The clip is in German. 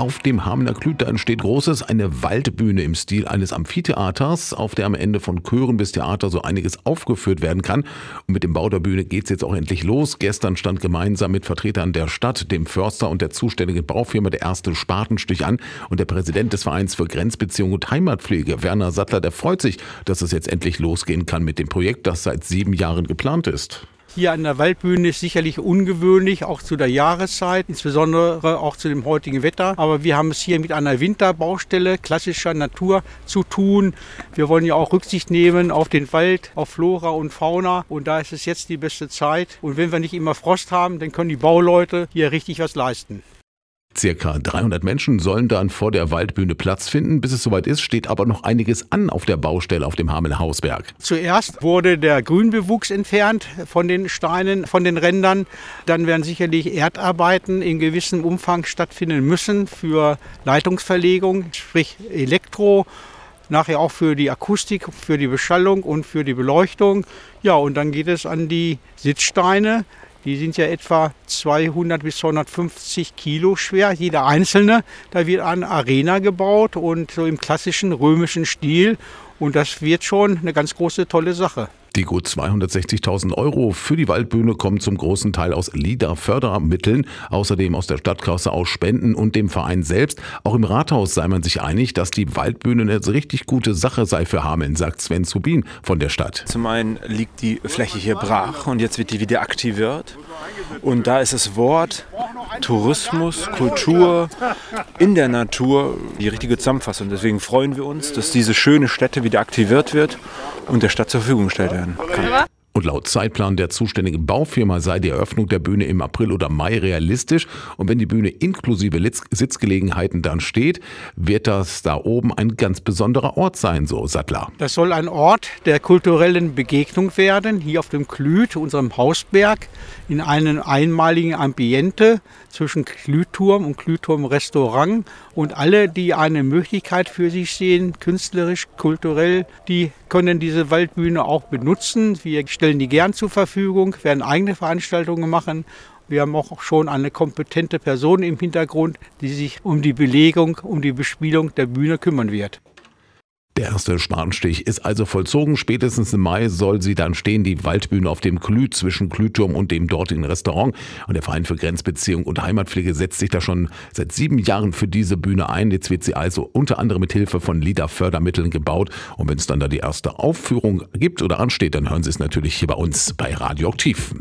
auf dem Hamener Klüt. Da entsteht Großes, eine Waldbühne im Stil eines Amphitheaters, auf der am Ende von Chören bis Theater so einiges aufgeführt werden kann. Und mit dem Bau der Bühne geht es jetzt auch endlich los. Gestern stand gemeinsam mit Vertretern der Stadt, dem Förster und der zuständigen Baufirma der erste Spatenstich an. Und der Präsident des Vereins für Grenzbeziehung und Heimatpflege, Werner Sattler, der freut sich, dass es jetzt endlich losgehen kann mit dem Projekt, das seit sieben Jahren geplant ist. Hier an der Waldbühne ist sicherlich ungewöhnlich, auch zu der Jahreszeit, insbesondere auch zu dem heutigen Wetter. Aber wir haben es hier mit einer Winterbaustelle klassischer Natur zu tun. Wir wollen ja auch Rücksicht nehmen auf den Wald, auf Flora und Fauna. Und da ist es jetzt die beste Zeit. Und wenn wir nicht immer Frost haben, dann können die Bauleute hier richtig was leisten. Circa 300 Menschen sollen dann vor der Waldbühne Platz finden. Bis es soweit ist, steht aber noch einiges an auf der Baustelle auf dem Hameln Hausberg. Zuerst wurde der Grünbewuchs entfernt von den Steinen, von den Rändern. Dann werden sicherlich Erdarbeiten in gewissem Umfang stattfinden müssen für Leitungsverlegung, sprich Elektro nachher auch für die Akustik, für die Beschallung und für die Beleuchtung. Ja, und dann geht es an die Sitzsteine. Die sind ja etwa 200 bis 250 Kilo schwer, jeder einzelne. Da wird eine Arena gebaut und so im klassischen römischen Stil. Und das wird schon eine ganz große, tolle Sache. Die gut 260.000 Euro für die Waldbühne kommen zum großen Teil aus LIDA-Fördermitteln, außerdem aus der Stadtkasse, aus Spenden und dem Verein selbst. Auch im Rathaus sei man sich einig, dass die Waldbühne eine richtig gute Sache sei für Hameln, sagt Sven Zubin von der Stadt. Zum einen liegt die Fläche hier brach und jetzt wird die wieder aktiviert. Und da ist das Wort Tourismus, Kultur in der Natur die richtige Zusammenfassung. Deswegen freuen wir uns, dass diese schöne Stätte wieder aktiviert wird und der Stadt zur Verfügung gestellt werden kann. Und laut Zeitplan der zuständigen Baufirma sei die Eröffnung der Bühne im April oder Mai realistisch. Und wenn die Bühne inklusive Sitzgelegenheiten dann steht, wird das da oben ein ganz besonderer Ort sein, so Sattler. Das soll ein Ort der kulturellen Begegnung werden, hier auf dem Klüt, unserem Hausberg, in einem einmaligen Ambiente zwischen Klütturm und Klütturm Restaurant. Und alle, die eine Möglichkeit für sich sehen, künstlerisch, kulturell, die können diese Waldbühne auch benutzen. Wir stellen die gern zur Verfügung, werden eigene Veranstaltungen machen. Wir haben auch schon eine kompetente Person im Hintergrund, die sich um die Belegung, um die Bespielung der Bühne kümmern wird. Der erste Spatenstich ist also vollzogen. Spätestens im Mai soll sie dann stehen, die Waldbühne auf dem Klü zwischen Klüturm und dem dortigen Restaurant. Und der Verein für Grenzbeziehung und Heimatpflege setzt sich da schon seit sieben Jahren für diese Bühne ein. Jetzt wird sie also unter anderem mit Hilfe von LIDA-Fördermitteln gebaut. Und wenn es dann da die erste Aufführung gibt oder ansteht, dann hören Sie es natürlich hier bei uns bei Radioaktiv.